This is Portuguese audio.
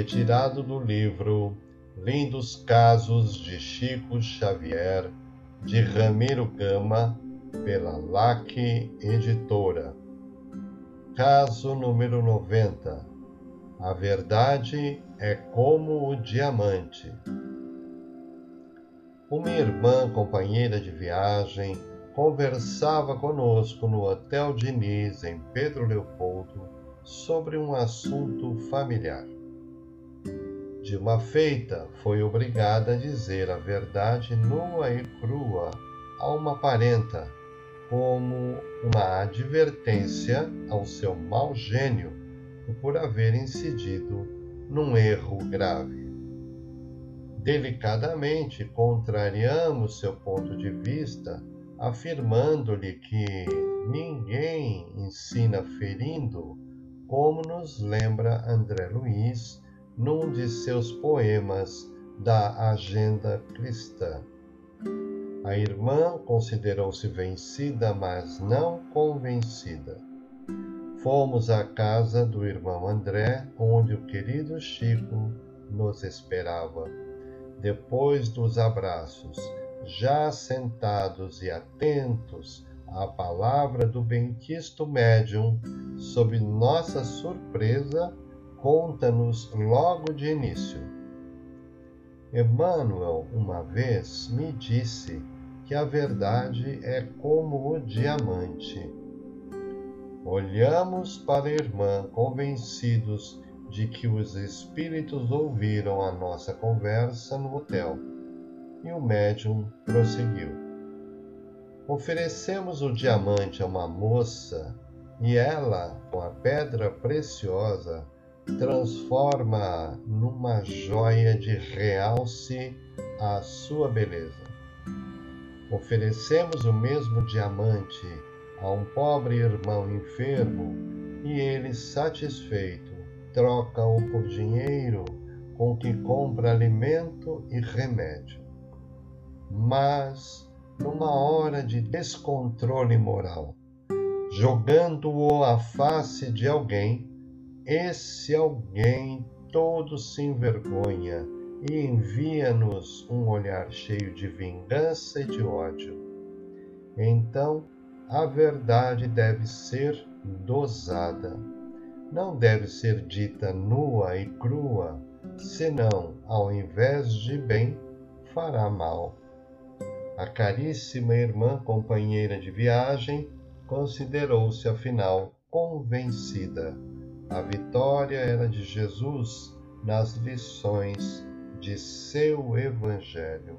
retirado do livro Lindos Casos de Chico Xavier, de Ramiro Gama, pela LAC Editora. Caso número 90. A verdade é como o diamante. Uma irmã companheira de viagem conversava conosco no Hotel Diniz, em Pedro Leopoldo, sobre um assunto familiar. De uma feita, foi obrigada a dizer a verdade nua e crua a uma parenta, como uma advertência ao seu mau gênio por haver incidido num erro grave. Delicadamente contrariamos seu ponto de vista, afirmando-lhe que ninguém ensina ferindo, como nos lembra André Luiz num de seus poemas da Agenda Cristã. A irmã considerou-se vencida, mas não convencida. Fomos à casa do irmão André, onde o querido Chico nos esperava. Depois dos abraços, já sentados e atentos à palavra do benquisto médium, sob nossa surpresa, conta-nos logo de início. Emmanuel uma vez me disse que a verdade é como o diamante. Olhamos para a irmã convencidos de que os espíritos ouviram a nossa conversa no hotel. E o médium prosseguiu. Oferecemos o diamante a uma moça e ela, com a pedra preciosa, transforma numa joia de realce a sua beleza. Oferecemos o mesmo diamante a um pobre irmão enfermo e ele, satisfeito, troca-o por dinheiro com que compra alimento e remédio. Mas, numa hora de descontrole moral, jogando-o à face de alguém, esse alguém todo se envergonha e envia-nos um olhar cheio de vingança e de ódio. Então, a verdade deve ser dosada. Não deve ser dita nua e crua, senão, ao invés de bem, fará mal. A caríssima irmã companheira de viagem considerou-se afinal convencida a vitória era de Jesus nas lições de seu Evangelho.